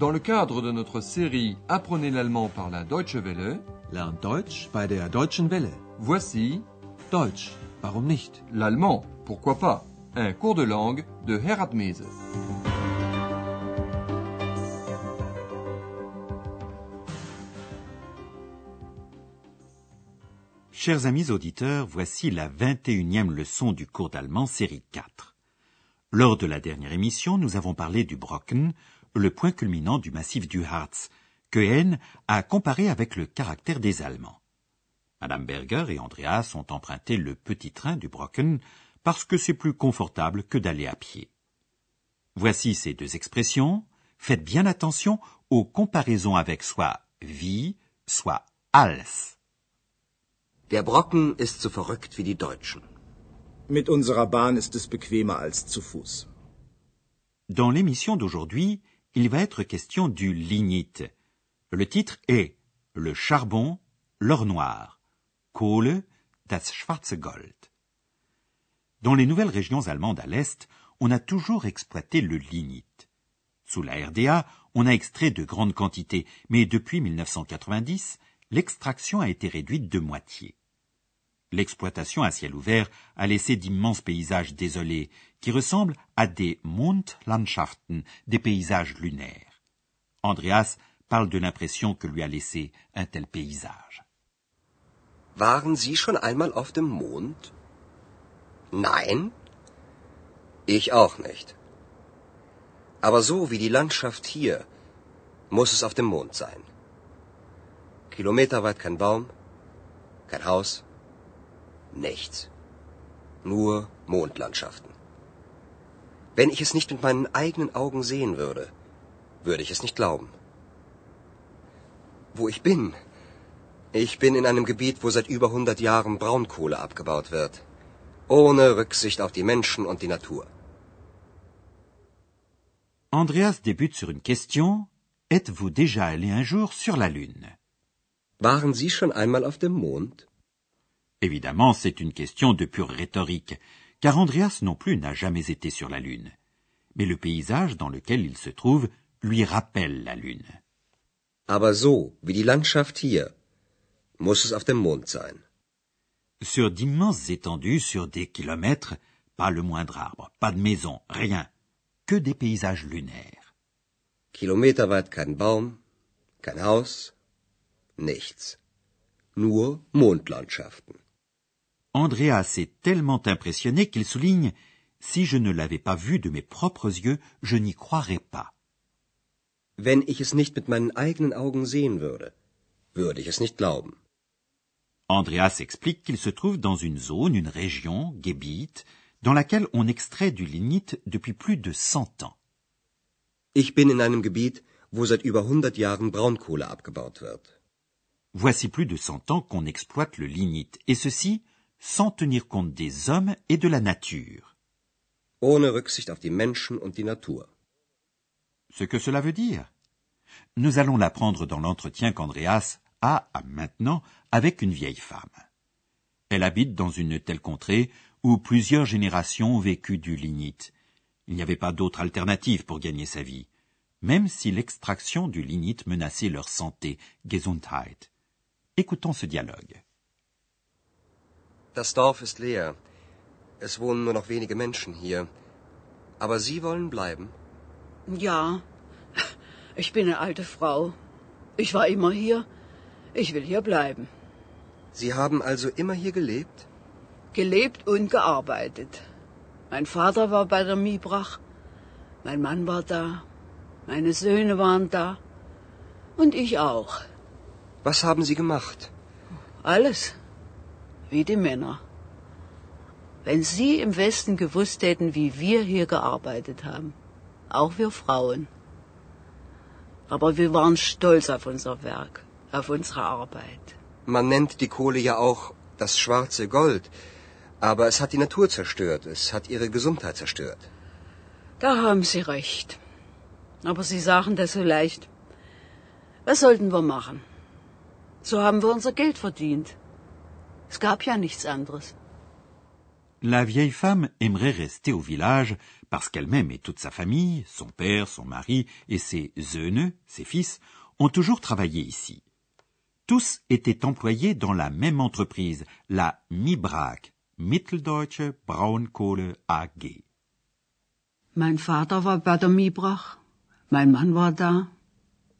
Dans le cadre de notre série Apprenez l'allemand par la Deutsche Welle, Lernt Deutsch bei der Deutschen Welle. voici Deutsch, warum nicht? l'allemand, pourquoi pas, un cours de langue de Herat Mese. Chers amis auditeurs, voici la 21e leçon du cours d'allemand série 4. Lors de la dernière émission, nous avons parlé du Brocken, le point culminant du massif du Harz, que Henn a comparé avec le caractère des Allemands. Madame Berger et Andreas ont emprunté le petit train du Brocken parce que c'est plus confortable que d'aller à pied. Voici ces deux expressions. Faites bien attention aux comparaisons avec soit wie, soit als. Der Brocken ist so verrückt wie die Deutschen. Mit unserer Bahn ist es bequemer als zu Fuß. Dans l'émission d'aujourd'hui, il va être question du lignite. Le titre est Le charbon, l'or noir. Kohle, das schwarze Gold. Dans les nouvelles régions allemandes à l'Est, on a toujours exploité le lignite. Sous la RDA, on a extrait de grandes quantités, mais depuis 1990, l'extraction a été réduite de moitié. L'exploitation à ciel ouvert a laissé d'immenses paysages désolés qui ressemblent à des Mondlandschaften, des paysages lunaires. Andreas parle de l'impression que lui a laissé un tel paysage. Waren Sie schon einmal auf dem Mond? Nein? Ich auch nicht. Aber so wie die Landschaft hier, muss es auf dem Mond sein. Kilometerweit kein Baum, kein Haus, nichts. Nur Mondlandschaften. Wenn ich es nicht mit meinen eigenen Augen sehen würde, würde ich es nicht glauben. Wo ich bin? Ich bin in einem Gebiet, wo seit über 100 Jahren Braunkohle abgebaut wird. Ohne Rücksicht auf die Menschen und die Natur. Andreas débute sur une question. Êtes-vous déjà allé un jour sur la Lune Waren Sie schon einmal auf dem Mond? Évidemment, c'est une question de pure rhétorique, car Andreas non plus n'a jamais été sur la Lune. Mais le paysage dans lequel il se trouve lui rappelle la Lune. Aber so wie die Landschaft hier, muss es auf dem Mond sein. Sur d'immenses étendues, sur des kilomètres, pas le moindre arbre, pas de maison, rien, que des paysages lunaires. Kilometerweit kein Baum, kein Haus, nichts. Nur Mondlandschaften. Andreas est tellement impressionné qu'il souligne Si je ne l'avais pas vu de mes propres yeux, je n'y croirais pas. Wenn ich es nicht mit meinen eigenen Augen sehen würde, würde ich es nicht glauben. Andreas explique qu'il se trouve dans une zone, une région, Gebiet, dans laquelle on extrait du lignite depuis plus de cent ans. Ich bin in einem Gebiet, wo seit über 100 Jahren Braunkohle abgebaut wird. Voici plus de cent ans qu'on exploite le lignite, et ceci sans tenir compte des hommes et de la nature. Ohne Rücksicht auf die Menschen und die Natur. Ce que cela veut dire? Nous allons l'apprendre dans l'entretien qu'Andreas a, à maintenant, avec une vieille femme. Elle habite dans une telle contrée où plusieurs générations ont vécu du lignite. Il n'y avait pas d'autre alternative pour gagner sa vie, même si l'extraction du lignite menaçait leur santé, Gesundheit. Écoutons ce dialogue. Das Dorf ist leer. Es wohnen nur noch wenige Menschen hier. Aber Sie wollen bleiben? Ja, ich bin eine alte Frau. Ich war immer hier. Ich will hier bleiben. Sie haben also immer hier gelebt? Gelebt und gearbeitet. Mein Vater war bei der Miebrach. Mein Mann war da. Meine Söhne waren da. Und ich auch. Was haben Sie gemacht? Alles. Wie die Männer. Wenn Sie im Westen gewusst hätten, wie wir hier gearbeitet haben. Auch wir Frauen. Aber wir waren stolz auf unser Werk, auf unsere Arbeit. Man nennt die Kohle ja auch das schwarze Gold. Aber es hat die Natur zerstört. Es hat ihre Gesundheit zerstört. Da haben Sie recht. Aber Sie sagen das so leicht. Was sollten wir machen? So haben wir unser Geld verdient. Es gab ja nichts anderes. La vieille femme aimerait rester au village parce qu'elle-même et toute sa famille, son père, son mari et ses Söhne, ses fils, ont toujours travaillé ici. Tous étaient employés dans la même entreprise, la MIBRAG, Mitteldeutsche Braunkohle AG. Mein Vater war bei der Miebrach, mein Mann war da,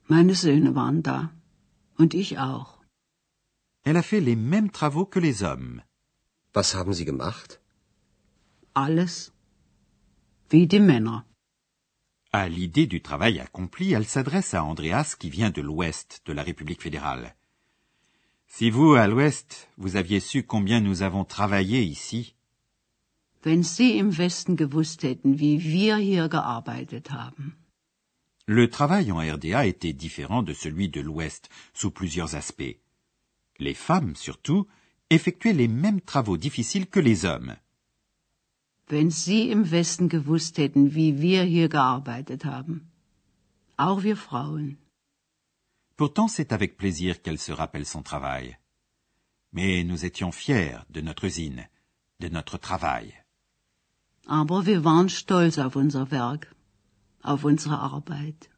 meine Söhne waren da und ich auch. Elle a fait les mêmes travaux que les hommes. Was haben Sie gemacht? Alles wie die Männer. À l'idée du travail accompli, elle s'adresse à Andreas qui vient de l'ouest de la République fédérale. Si vous, à l'ouest, vous aviez su combien nous avons travaillé ici, Wenn Sie im Westen gewusst hätten, wie wir hier gearbeitet haben. le travail en RDA était différent de celui de l'ouest sous plusieurs aspects. Les femmes, surtout, effectuaient les mêmes travaux difficiles que les hommes. Wenn Sie im Westen gewusst hätten, wie wir hier gearbeitet haben. Auch wir Frauen. Pourtant, c'est avec plaisir qu'elle se rappelle son travail. Mais nous étions fiers de notre usine, de notre travail. Aber wir waren stolz auf unser Werk, auf unsere Arbeit.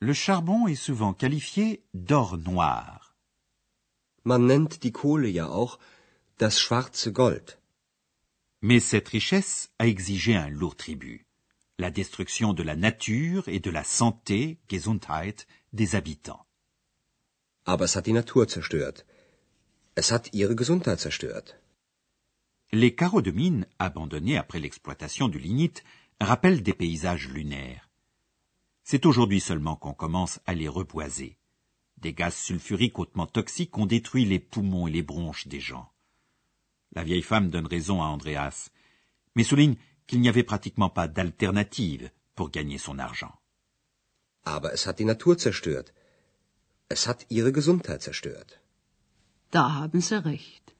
Le charbon est souvent qualifié d'or noir. Man nennt die Kohle ja auch das schwarze Gold. Mais cette richesse a exigé un lourd tribut. La destruction de la nature et de la santé, Gesundheit, des habitants. Aber es hat die Natur zerstört. Es hat ihre Gesundheit zerstört. Les carreaux de mine abandonnés après l'exploitation du lignite rappellent des paysages lunaires. C'est aujourd'hui seulement qu'on commence à les reboiser. Des gaz sulfuriques hautement toxiques ont détruit les poumons et les bronches des gens. La vieille femme donne raison à Andreas, mais souligne qu'il n'y avait pratiquement pas d'alternative pour gagner son argent. Aber es hat die Natur zerstört. Es hat ihre Gesundheit zerstört. Da haben Sie recht.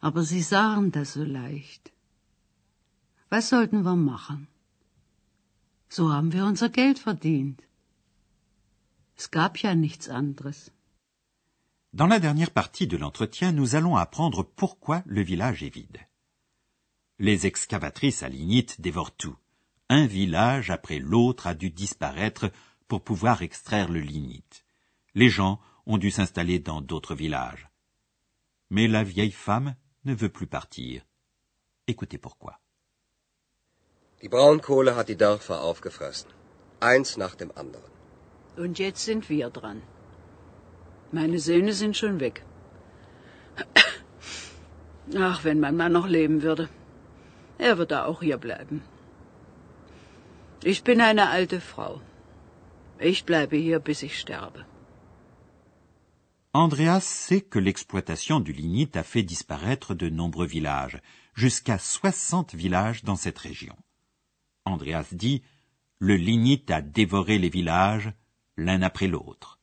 Aber Sie sagen das so leicht. Was sollten wir machen? So haben wir unser Geld verdient. Es gab ja nichts anderes. Dans la dernière partie de l'entretien, nous allons apprendre pourquoi le village est vide. Les excavatrices à lignite dévorent tout. Un village après l'autre a dû disparaître pour pouvoir extraire le lignite. Les gens ont dû s'installer dans d'autres villages. Mais la vieille femme ne veut plus partir. Écoutez pourquoi. Die Braunkohle hat die Dörfer aufgefressen. Eins nach dem anderen. Und jetzt sind wir dran. Meine Söhne sind schon weg. Ach, wenn mein Mann noch leben würde. Er würde auch hier bleiben. Ich bin eine alte Frau. Ich bleibe hier, bis ich sterbe. Andreas sait que l'exploitation du lignite a fait disparaître de nombreux villages, jusqu'à 60 villages dans cette région. Andreas dit Le lignite a dévoré les villages, l'un après l'autre.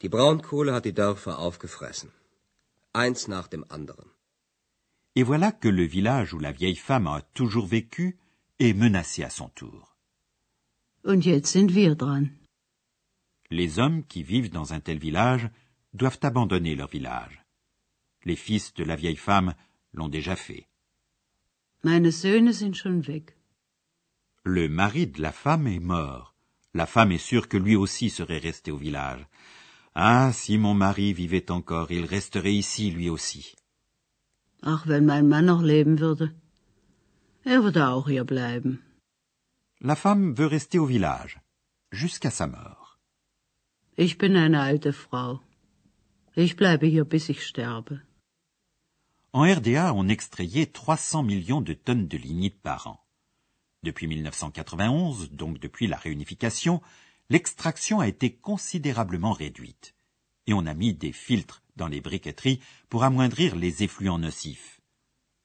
Die Braunkohle hat die Dörfer aufgefressen. Eins nach dem anderen. Et voilà que le village où la vieille femme a toujours vécu est menacé à son tour. Und jetzt sind wir dran. Les hommes qui vivent dans un tel village doivent abandonner leur village. Les fils de la vieille femme l'ont déjà fait. Meine Söhne sind schon weg. Le mari de la femme est mort. La femme est sûre que lui aussi serait resté au village. Ah, si mon mari vivait encore, il resterait ici lui aussi. Ach, wenn mein Mann noch leben würde. Er würde auch hier bleiben. La femme veut rester au village, jusqu'à sa mort. Ich bin eine alte Frau. Ich bleibe hier, bis ich sterbe. En RDA, on extrayait 300 millions de tonnes de lignite par an. Depuis 1991, donc depuis la réunification, l'extraction a été considérablement réduite. Et on a mis des filtres dans les briqueteries pour amoindrir les effluents nocifs.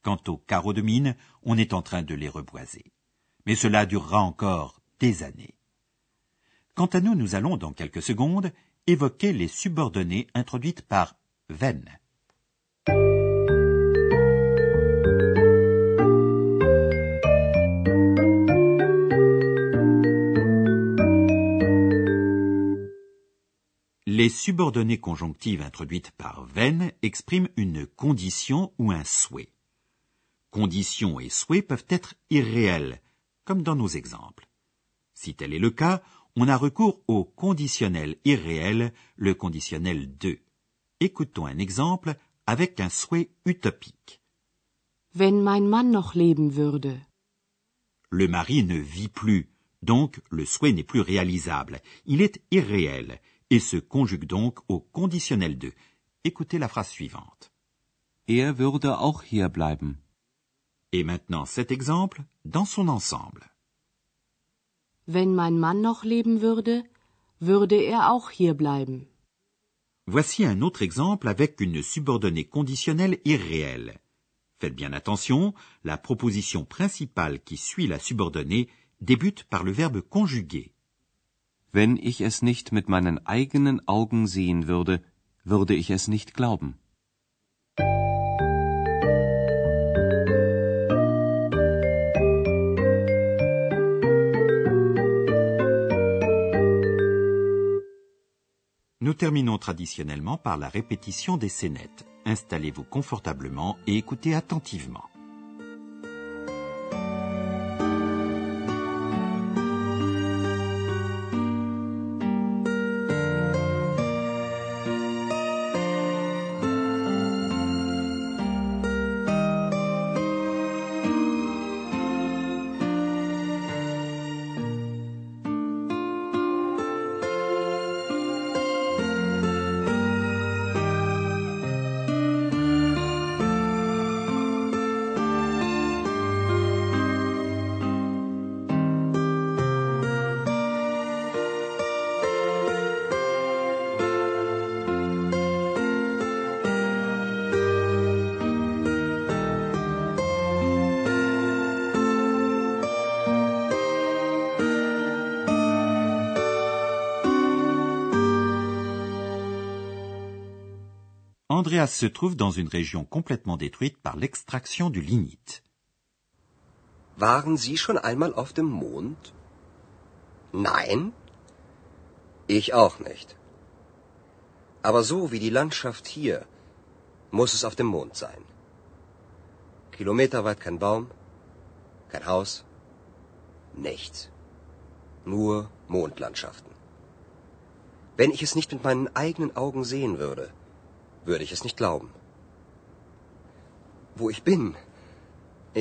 Quant aux carreaux de mine, on est en train de les reboiser. Mais cela durera encore des années. Quant à nous, nous allons, dans quelques secondes, évoquer les subordonnées introduites par Venn. Les subordonnées conjonctives introduites par Venn expriment une condition ou un souhait. condition et souhait peuvent être irréels, comme dans nos exemples. Si tel est le cas, on a recours au conditionnel irréel, le conditionnel de. Écoutons un exemple avec un souhait utopique. Wenn mein Mann noch leben würde. Le mari ne vit plus, donc le souhait n'est plus réalisable. Il est irréel et se conjugue donc au conditionnel de. Écoutez la phrase suivante. Er würde auch hier bleiben. Et maintenant cet exemple dans son ensemble. Wenn mein Mann noch leben würde, würde er auch hier bleiben. Voici un autre exemple avec une subordonnée conditionnelle irréelle. Faites bien attention, la proposition principale qui suit la subordonnée débute par le verbe conjugué. Wenn ich es nicht mit meinen eigenen Augen sehen würde, würde ich es nicht glauben. Nous terminons traditionnellement par la répétition des scénettes. Installez-vous confortablement et écoutez attentivement. Andreas se trouve dans une région complètement détruite par l'extraction du lignite. Waren Sie schon einmal auf dem Mond? Nein? Ich auch nicht. Aber so wie die Landschaft hier, muss es auf dem Mond sein. Kilometerweit kein Baum, kein Haus, nichts. Nur Mondlandschaften. Wenn ich es nicht mit meinen eigenen Augen sehen würde, würde ich es nicht glauben. Wo ich bin?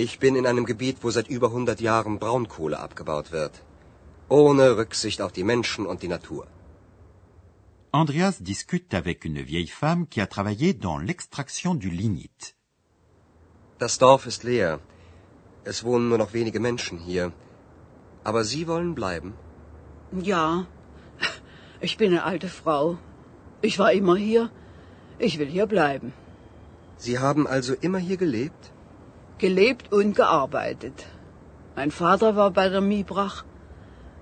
Ich bin in einem Gebiet, wo seit über 100 Jahren Braunkohle abgebaut wird. Ohne Rücksicht auf die Menschen und die Natur. Andreas discute avec une vieille femme qui a travaillé dans l'extraction du lignite. Das Dorf ist leer. Es wohnen nur noch wenige Menschen hier. Aber Sie wollen bleiben? Ja, ich bin eine alte Frau. Ich war immer hier. Ich will hier bleiben. Sie haben also immer hier gelebt? Gelebt und gearbeitet. Mein Vater war bei der Miebrach.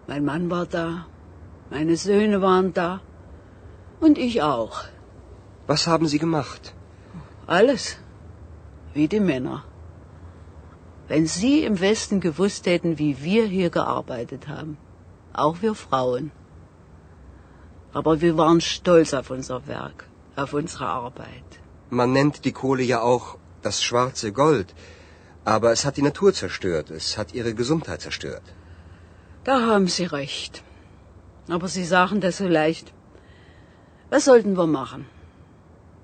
Mein Mann war da. Meine Söhne waren da. Und ich auch. Was haben Sie gemacht? Alles. Wie die Männer. Wenn Sie im Westen gewusst hätten, wie wir hier gearbeitet haben. Auch wir Frauen. Aber wir waren stolz auf unser Werk auf unsere Arbeit. Man nennt die Kohle ja auch das schwarze Gold. Aber es hat die Natur zerstört. Es hat ihre Gesundheit zerstört. Da haben Sie recht. Aber Sie sagen das so leicht. Was sollten wir machen?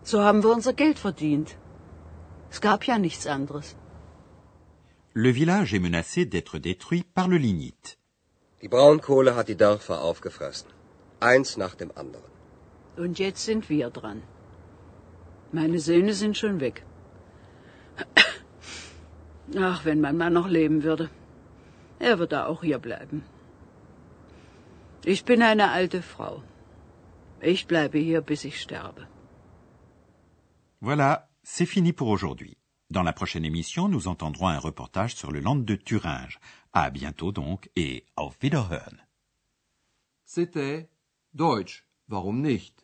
So haben wir unser Geld verdient. Es gab ja nichts anderes. Le village est menacé d'être détruit par le lignite. Die Braunkohle hat die Dörfer aufgefressen. Eins nach dem anderen. Und jetzt sind wir dran. Meine Söhne sind schon weg. Ach, wenn mein Mann noch leben würde. Er würde auch hier bleiben. Ich bin eine alte Frau. Ich bleibe hier, bis ich sterbe. Voilà, c'est fini pour aujourd'hui. Dans la prochaine émission, nous entendrons un reportage sur le land de Thuringe. À bientôt donc et auf Wiederhören. C'était Deutsch, warum nicht?